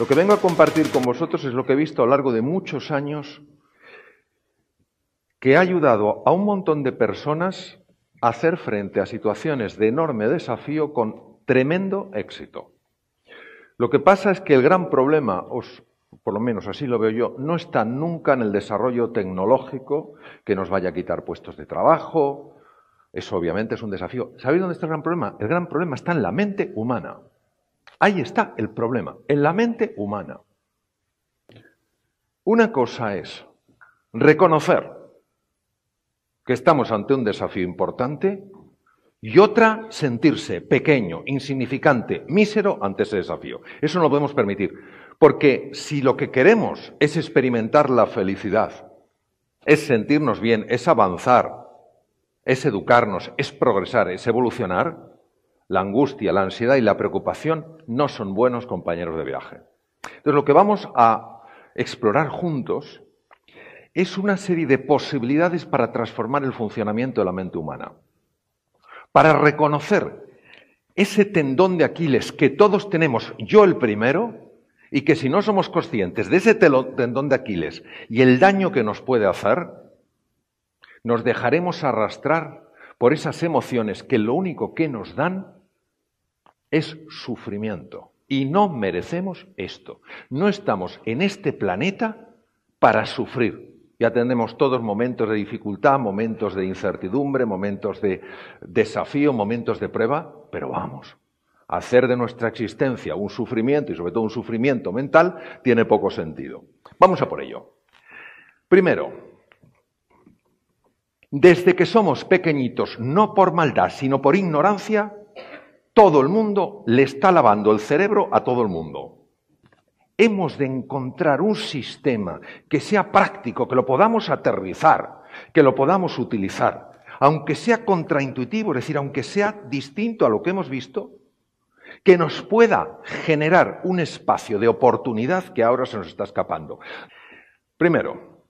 Lo que vengo a compartir con vosotros es lo que he visto a lo largo de muchos años que ha ayudado a un montón de personas a hacer frente a situaciones de enorme desafío con tremendo éxito. Lo que pasa es que el gran problema, por lo menos así lo veo yo, no está nunca en el desarrollo tecnológico que nos vaya a quitar puestos de trabajo. Eso obviamente es un desafío. ¿Sabéis dónde está el gran problema? El gran problema está en la mente humana. Ahí está el problema, en la mente humana. Una cosa es reconocer que estamos ante un desafío importante y otra sentirse pequeño, insignificante, mísero ante ese desafío. Eso no lo podemos permitir. Porque si lo que queremos es experimentar la felicidad, es sentirnos bien, es avanzar, es educarnos, es progresar, es evolucionar, la angustia, la ansiedad y la preocupación no son buenos compañeros de viaje. Entonces lo que vamos a explorar juntos es una serie de posibilidades para transformar el funcionamiento de la mente humana, para reconocer ese tendón de Aquiles que todos tenemos, yo el primero, y que si no somos conscientes de ese tendón de Aquiles y el daño que nos puede hacer, nos dejaremos arrastrar por esas emociones que lo único que nos dan es sufrimiento. Y no merecemos esto. No estamos en este planeta para sufrir. Ya tenemos todos momentos de dificultad, momentos de incertidumbre, momentos de desafío, momentos de prueba, pero vamos, hacer de nuestra existencia un sufrimiento y sobre todo un sufrimiento mental tiene poco sentido. Vamos a por ello. Primero, desde que somos pequeñitos, no por maldad, sino por ignorancia, todo el mundo le está lavando el cerebro a todo el mundo. Hemos de encontrar un sistema que sea práctico, que lo podamos aterrizar, que lo podamos utilizar, aunque sea contraintuitivo, es decir, aunque sea distinto a lo que hemos visto, que nos pueda generar un espacio de oportunidad que ahora se nos está escapando. Primero,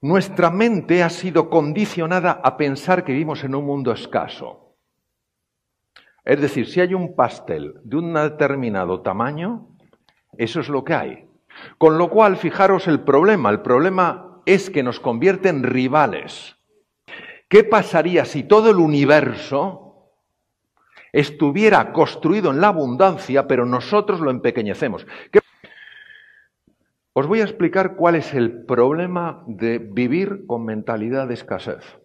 nuestra mente ha sido condicionada a pensar que vivimos en un mundo escaso. Es decir, si hay un pastel de un determinado tamaño, eso es lo que hay. Con lo cual, fijaros el problema. El problema es que nos convierte en rivales. ¿Qué pasaría si todo el universo estuviera construido en la abundancia, pero nosotros lo empequeñecemos. Os voy a explicar cuál es el problema de vivir con mentalidad de escasez.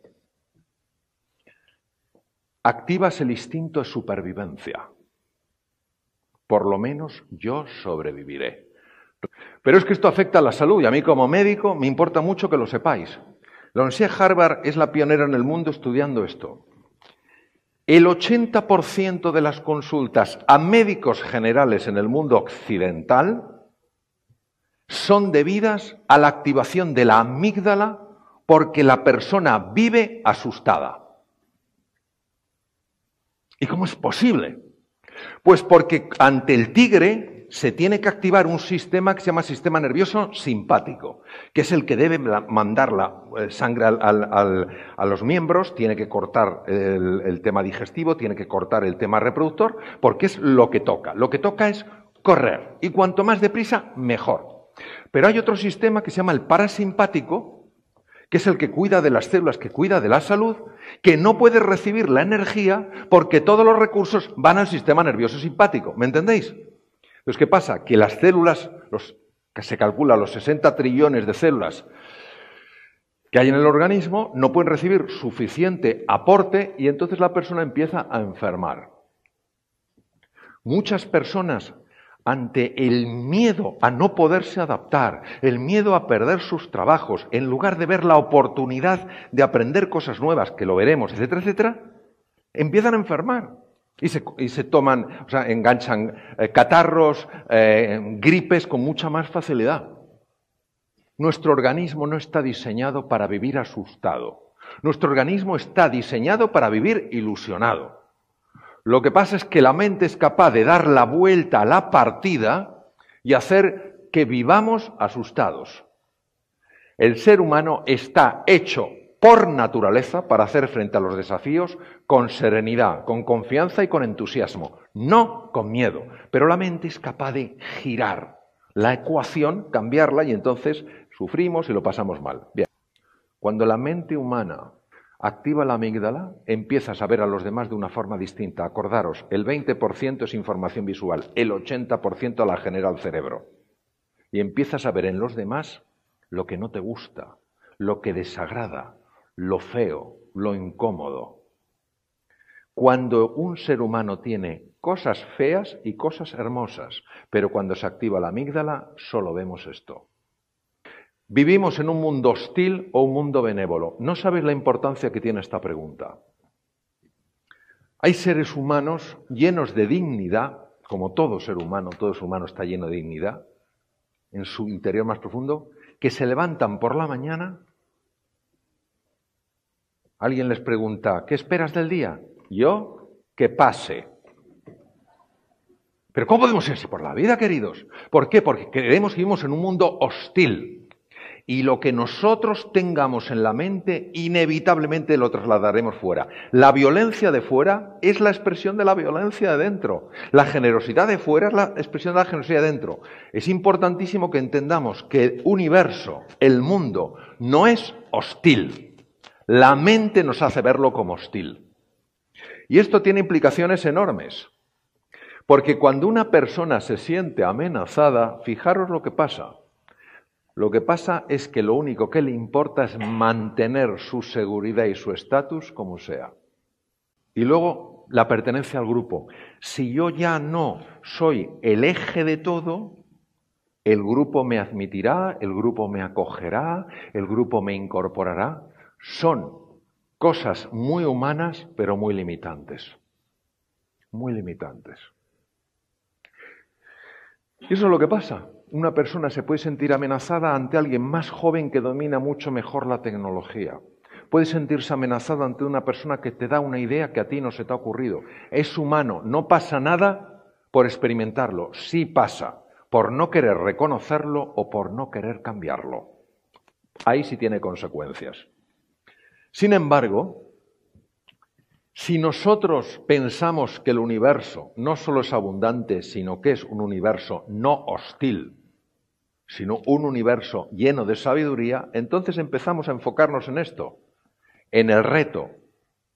Activas el instinto de supervivencia. Por lo menos yo sobreviviré. Pero es que esto afecta a la salud y a mí como médico me importa mucho que lo sepáis. La Universidad Harvard es la pionera en el mundo estudiando esto. El 80% de las consultas a médicos generales en el mundo occidental son debidas a la activación de la amígdala porque la persona vive asustada. ¿Y cómo es posible? Pues porque ante el tigre se tiene que activar un sistema que se llama sistema nervioso simpático, que es el que debe mandar la eh, sangre a los miembros, tiene que cortar el, el tema digestivo, tiene que cortar el tema reproductor, porque es lo que toca. Lo que toca es correr, y cuanto más deprisa, mejor. Pero hay otro sistema que se llama el parasimpático, que es el que cuida de las células, que cuida de la salud, que no puede recibir la energía porque todos los recursos van al sistema nervioso simpático. ¿Me entendéis? Entonces, ¿qué pasa? Que las células, los, que se calcula los 60 trillones de células que hay en el organismo, no pueden recibir suficiente aporte y entonces la persona empieza a enfermar. Muchas personas ante el miedo a no poderse adaptar, el miedo a perder sus trabajos, en lugar de ver la oportunidad de aprender cosas nuevas, que lo veremos, etcétera, etcétera, empiezan a enfermar. Y se, toman, o sea, enganchan eh, catarros, eh, gripes con mucha más facilidad. Nuestro organismo no está diseñado para vivir asustado. Nuestro organismo está diseñado para vivir ilusionado. Lo que pasa es que la mente es capaz de dar la vuelta a la partida y hacer que vivamos asustados. El ser humano está hecho por naturaleza para hacer frente a los desafíos con serenidad, con confianza y con entusiasmo, no con miedo. Pero la mente es capaz de girar la ecuación, cambiarla y entonces sufrimos y lo pasamos mal. Bien. Cuando la mente humana activa la amígdala, empiezas a ver a los demás de una forma distinta. Acordaros, el 20% es información visual, el 80% la genera el cerebro. Y empiezas a ver en los demás lo que no te gusta, lo que desagrada, lo feo, lo incómodo. Cuando un ser humano tiene cosas feas y cosas hermosas, pero cuando se activa la amígdala solo vemos esto. ¿Vivimos en un mundo hostil o un mundo benévolo? No sabes la importancia que tiene esta pregunta. Hay seres humanos llenos de dignidad, como todo ser humano, todo ser humano está lleno de dignidad, en su interior más profundo, que se levantan por la mañana Alguien les pregunta, ¿qué esperas del día? Yo, que pase. Pero ¿cómo podemos ir así por la vida, queridos? ¿Por qué? Porque creemos que vivimos en un mundo hostil. Y lo que nosotros tengamos en la mente, inevitablemente lo trasladaremos fuera. La violencia de fuera es la expresión de la violencia de dentro. La generosidad de fuera es la expresión de la generosidad de dentro. Es importantísimo que entendamos que el universo, el mundo, no es hostil. La mente nos hace verlo como hostil. Y esto tiene implicaciones enormes. Porque cuando una persona se siente amenazada, fijaros lo que pasa. Lo que pasa es que lo único que le importa es mantener su seguridad y su estatus como sea. Y luego la pertenencia al grupo. Si yo ya no soy el eje de todo, el grupo me admitirá, el grupo me acogerá, el grupo me incorporará son cosas muy humanas, pero muy limitantes. Muy limitantes. Y eso es lo que pasa. Una persona se puede sentir amenazada ante alguien más joven que domina mucho mejor la tecnología. Puede sentirse amenazada ante una persona que te da una idea que a ti no se te ha ocurrido. Es humano, no pasa nada por experimentarlo. Sí pasa por no querer reconocerlo o por no querer cambiarlo. Ahí sí tiene consecuencias. Sin embargo, si nosotros pensamos que el universo no solo es abundante, sino que es un universo no hostil, sino un universo lleno de sabiduría, entonces empezamos a enfocarnos en esto, en el reto.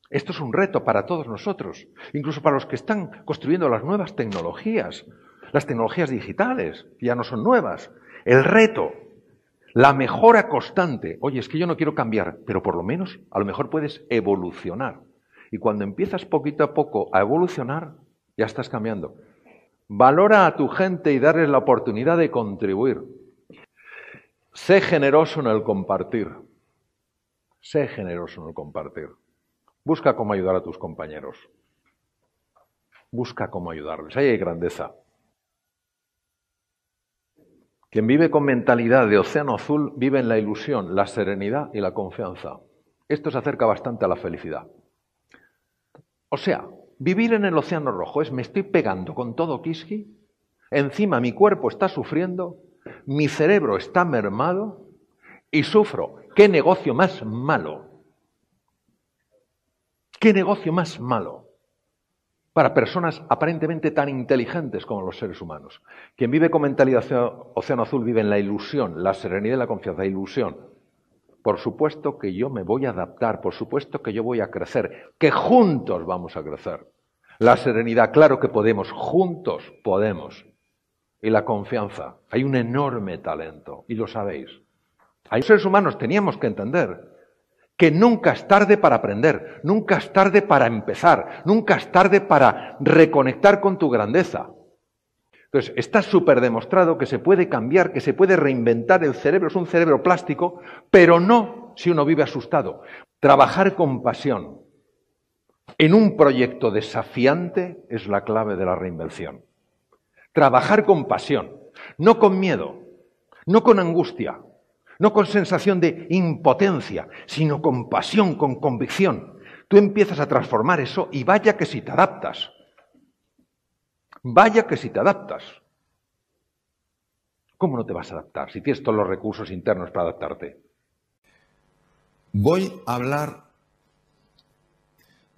Esto es un reto para todos nosotros, incluso para los que están construyendo las nuevas tecnologías, las tecnologías digitales, ya no son nuevas. El reto la mejora constante. Oye, es que yo no quiero cambiar, pero por lo menos a lo mejor puedes evolucionar. Y cuando empiezas poquito a poco a evolucionar, ya estás cambiando. Valora a tu gente y darles la oportunidad de contribuir. Sé generoso en el compartir. Sé generoso en el compartir. Busca cómo ayudar a tus compañeros. Busca cómo ayudarles. Ahí hay grandeza. Quien vive con mentalidad de océano azul vive en la ilusión, la serenidad y la confianza. Esto se acerca bastante a la felicidad. O sea, vivir en el océano rojo es me estoy pegando con todo Kiski, encima mi cuerpo está sufriendo, mi cerebro está mermado y sufro. ¿Qué negocio más malo? ¿Qué negocio más malo? para personas aparentemente tan inteligentes como los seres humanos. Quien vive con mentalidad océano azul vive en la ilusión, la serenidad y la confianza, ilusión. Por supuesto que yo me voy a adaptar, por supuesto que yo voy a crecer, que juntos vamos a crecer. La serenidad, claro que podemos, juntos podemos. Y la confianza, hay un enorme talento, y lo sabéis. Hay seres humanos, teníamos que entender que nunca es tarde para aprender, nunca es tarde para empezar, nunca es tarde para reconectar con tu grandeza. Entonces, está súper demostrado que se puede cambiar, que se puede reinventar el cerebro, es un cerebro plástico, pero no si uno vive asustado. Trabajar con pasión en un proyecto desafiante es la clave de la reinvención. Trabajar con pasión, no con miedo, no con angustia, no con sensación de impotencia, sino con pasión, con convicción. Tú empiezas a transformar eso y vaya que si te adaptas. Vaya que si te adaptas. ¿Cómo no te vas a adaptar si tienes todos los recursos internos para adaptarte? Voy a hablar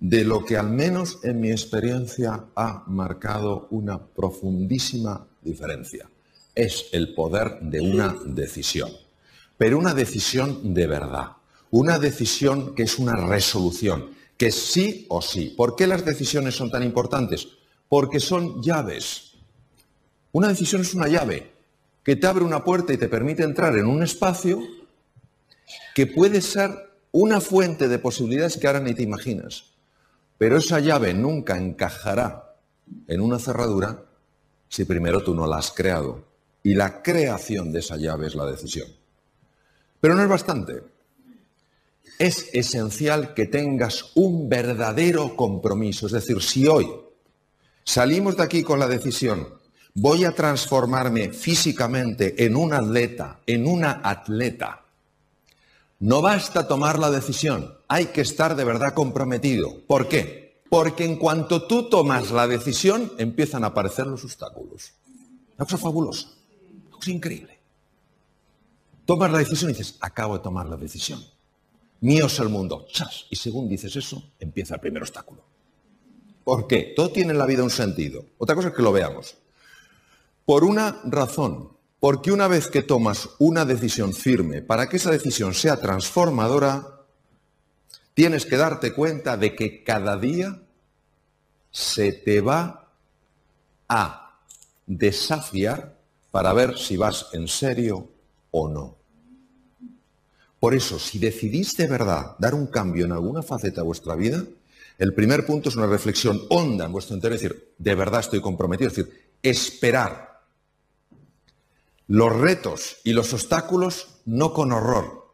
de lo que al menos en mi experiencia ha marcado una profundísima diferencia. Es el poder de una decisión, pero una decisión de verdad, una decisión que es una resolución, que es sí o sí. ¿Por qué las decisiones son tan importantes? Porque son llaves. Una decisión es una llave que te abre una puerta y te permite entrar en un espacio que puede ser una fuente de posibilidades que ahora ni te imaginas. Pero esa llave nunca encajará en una cerradura si primero tú no la has creado. Y la creación de esa llave es la decisión. Pero no es bastante. Es esencial que tengas un verdadero compromiso. Es decir, si hoy salimos de aquí con la decisión, voy a transformarme físicamente en un atleta, en una atleta, no basta tomar la decisión, hay que estar de verdad comprometido. ¿Por qué? Porque en cuanto tú tomas la decisión, empiezan a aparecer los obstáculos. Una cosa fabulosa, una cosa increíble. Tomas la decisión y dices, acabo de tomar la decisión. Mío es el mundo. ¡Chas! Y según dices eso, empieza el primer obstáculo. ¿Por qué? Todo tiene en la vida un sentido. Otra cosa es que lo veamos. Por una razón, porque una vez que tomas una decisión firme, para que esa decisión sea transformadora, tienes que darte cuenta de que cada día se te va a desafiar para ver si vas en serio o no. Por eso, si decidís de verdad dar un cambio en alguna faceta de vuestra vida, el primer punto es una reflexión honda en vuestro interior, es decir, de verdad estoy comprometido, es decir, esperar los retos y los obstáculos no con horror,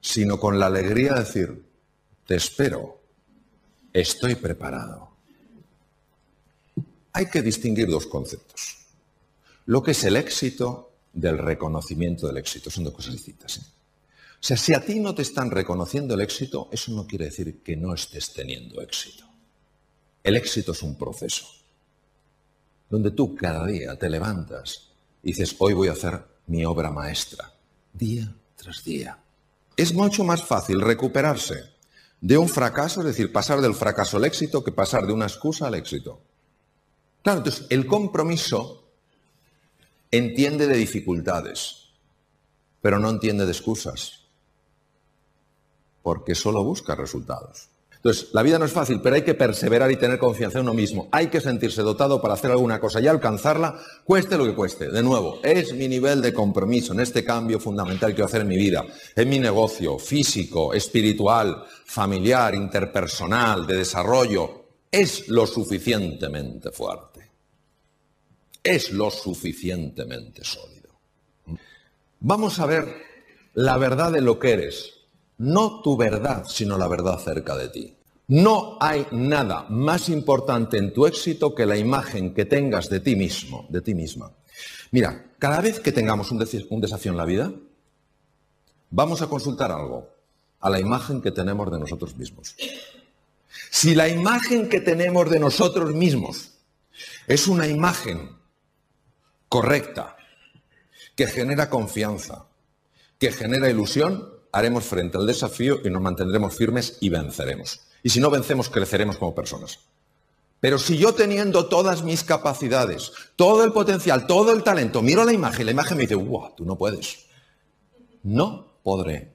sino con la alegría de decir, te espero, estoy preparado. Hay que distinguir dos conceptos. Lo que es el éxito del reconocimiento del éxito. Son dos cosas distintas. ¿eh? O sea, si a ti no te están reconociendo el éxito, eso no quiere decir que no estés teniendo éxito. El éxito es un proceso, donde tú cada día te levantas dices, hoy voy a hacer mi obra maestra, día tras día. Es mucho más fácil recuperarse de un fracaso, es decir, pasar del fracaso al éxito, que pasar de una excusa al éxito. Claro, entonces el compromiso entiende de dificultades, pero no entiende de excusas, porque solo busca resultados. Entonces, la vida no es fácil, pero hay que perseverar y tener confianza en uno mismo. Hay que sentirse dotado para hacer alguna cosa y alcanzarla, cueste lo que cueste. De nuevo, es mi nivel de compromiso en este cambio fundamental que quiero hacer en mi vida, en mi negocio físico, espiritual, familiar, interpersonal, de desarrollo. Es lo suficientemente fuerte. Es lo suficientemente sólido. Vamos a ver la verdad de lo que eres, no tu verdad, sino la verdad cerca de ti. No hay nada más importante en tu éxito que la imagen que tengas de ti mismo, de ti misma. Mira, cada vez que tengamos un, desafío en la vida, vamos a consultar algo, a la imagen que tenemos de nosotros mismos. Si la imagen que tenemos de nosotros mismos es una imagen correcta, que genera confianza, que genera ilusión, haremos frente al desafío y nos mantendremos firmes y venceremos. Y si no vencemos, creceremos como personas. Pero si yo teniendo todas mis capacidades, todo el potencial, todo el talento, miro la imagen, la imagen me dice, wow, tú no puedes. No podré.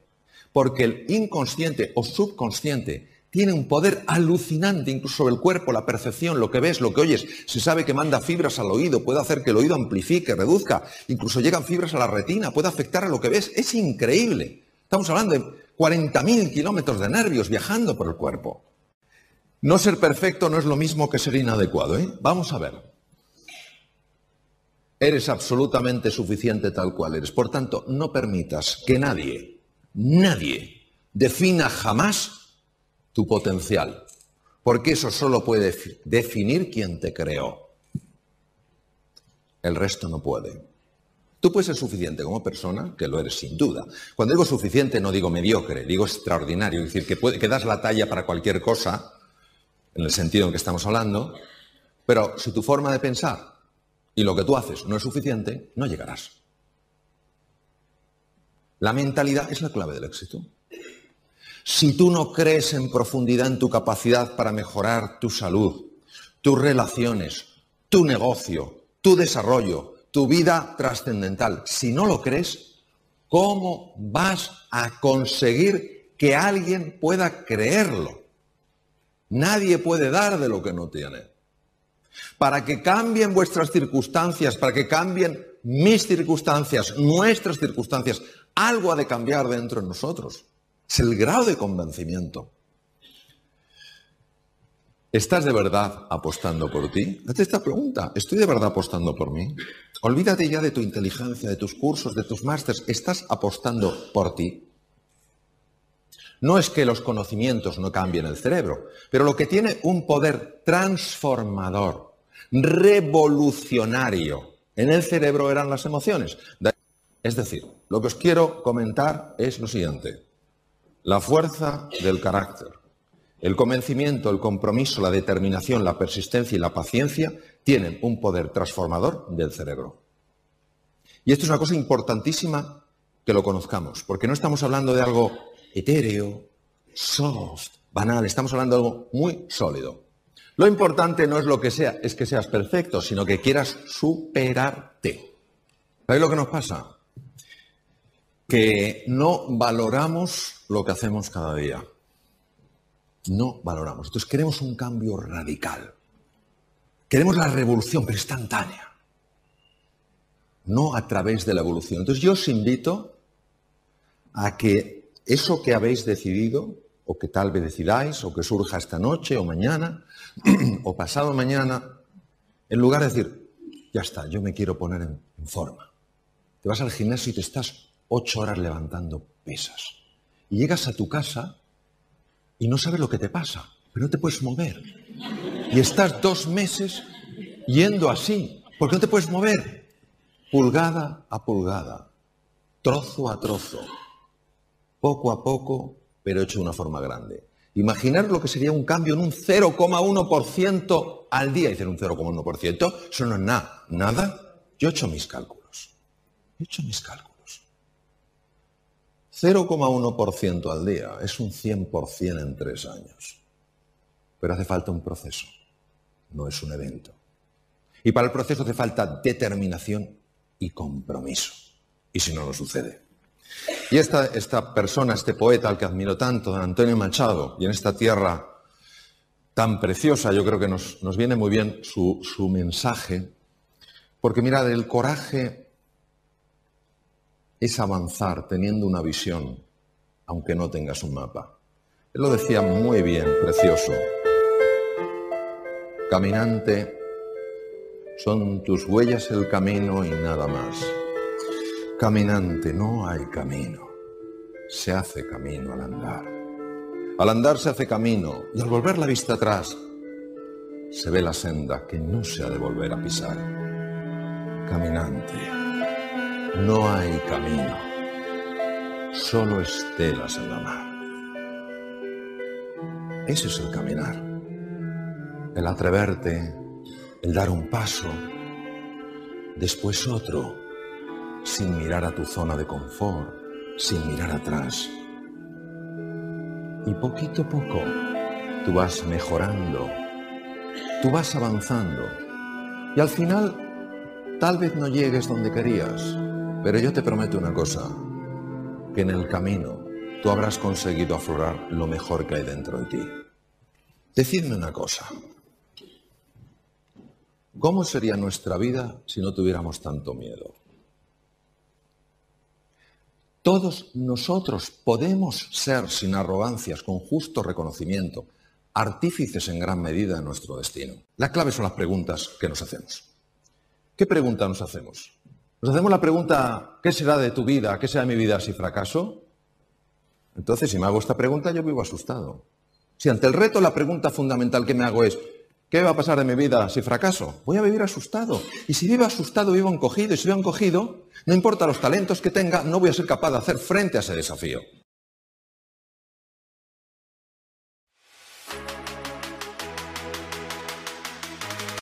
Porque el inconsciente o subconsciente tiene un poder alucinante incluso sobre el cuerpo, la percepción, lo que ves, lo que oyes. Se sabe que manda fibras al oído, puede hacer que el oído amplifique, reduzca, incluso llegan fibras a la retina, puede afectar a lo que ves. Es increíble. Estamos hablando de 40.000 kilómetros de nervios viajando por el cuerpo. No ser perfecto no es lo mismo que ser inadecuado. ¿eh? Vamos a ver. Eres absolutamente suficiente tal cual eres. Por tanto, no permitas que nadie, nadie, defina jamás tu potencial. Porque eso solo puede definir quien te creó. El resto no puede. Tú puedes ser suficiente como persona, que lo eres sin duda. Cuando digo suficiente no digo mediocre, digo extraordinario, es decir, que, das la talla para cualquier cosa, en el sentido en que estamos hablando, pero si tu forma de pensar y lo que tú haces no es suficiente, no llegarás. La mentalidad es la clave del éxito. si tú no crees en profundidad en tu capacidad para mejorar tu salud, tus relaciones, tu negocio, tu desarrollo, tu vida trascendental, si no lo crees, ¿cómo vas a conseguir que alguien pueda creerlo? Nadie puede dar de lo que no tiene. Para que cambien vuestras circunstancias, para que cambien mis circunstancias, nuestras circunstancias, algo ha de cambiar dentro de nosotros. Es el grado de convencimiento. ¿Estás de verdad apostando por ti? Hazte esta pregunta. ¿Estoy de verdad apostando por mí? Olvídate ya de tu inteligencia, de tus cursos, de tus másters. ¿Estás apostando por ti? No es que los conocimientos no cambien el cerebro, pero lo que tiene un poder transformador, revolucionario en el cerebro eran las emociones. Es decir, lo que os quiero comentar es lo siguiente. La fuerza del carácter, el convencimiento, el compromiso, la determinación, la persistencia y la paciencia tienen un poder transformador del cerebro. Y esto es una cosa importantísima que lo conozcamos, porque no estamos hablando de algo etéreo, soft, banal, estamos hablando de algo muy sólido. Lo importante no es lo que sea, es que seas perfecto, sino que quieras superarte. ¿Sabéis lo que nos pasa? Que no valoramos lo que hacemos cada día. No valoramos. Entonces queremos un cambio radical. Queremos la revolución, pero instantánea. No a través de la evolución. Entonces yo os invito a que eso que habéis decidido, o que tal vez decidáis, o que surja esta noche o mañana, o pasado mañana, en lugar de decir, ya está, yo me quiero poner en, forma. Te vas al gimnasio y te estás ocho horas levantando pesas. Y llegas a tu casa y no sabes lo que te pasa, pero no te puedes mover. Y estás dos meses yendo así, porque no te puedes mover. Pulgada a pulgada, trozo a trozo, poco a poco, pero hecho de una forma grande. Imaginar lo que sería un cambio en un 0,1% al día. Dicen un 0,1%, eso no es nada. ¿Nada? Yo he hecho mis cálculos. He hecho mis cálculos. 0,1% al día es un 100% en tres años. Pero hace falta un proceso, no es un evento. Y para el proceso hace falta determinación y compromiso. Y si no, no sucede. Y esta, esta persona, este poeta al que admiro tanto, don Antonio Machado, y en esta tierra tan preciosa, yo creo que nos, nos viene muy bien su, su mensaje, porque mirad, el coraje es avanzar teniendo una visión, aunque no tengas un mapa. Él lo decía muy bien, precioso. Caminante, son tus huellas el camino y nada más. Caminante, no hay camino. Se hace camino al andar. Al andar se hace camino y al volver la vista atrás se ve la senda que no se ha de volver a pisar. Caminante, no hay camino, solo estelas en la mar. Ese es el caminar, el atreverte, el dar un paso, después otro, sin mirar a tu zona de confort, sin mirar atrás. Y poquito a poco tú vas mejorando, tú vas avanzando. Y al final tal vez no llegues donde querías, pero yo te prometo una cosa, que en el camino tú habrás conseguido aflorar lo mejor que hay dentro de ti. Decidme una cosa. ¿Cómo sería nuestra vida si no tuviéramos tanto miedo? Todos nosotros podemos ser, sin arrogancias, con justo reconocimiento, artífices en gran medida de nuestro destino. La clave son las preguntas que nos hacemos. ¿Qué pregunta nos hacemos? Nos hacemos la pregunta, ¿qué será de tu vida? ¿Qué será de mi vida si fracaso? Entonces, si me hago esta pregunta, yo vivo asustado. Si ante el reto la pregunta fundamental que me hago es, ¿qué va a pasar de mi vida si fracaso? Voy a vivir asustado. Y si vivo asustado, vivo encogido. Y si vivo encogido, no importa los talentos que tenga, no voy a ser capaz de hacer frente a ese desafío.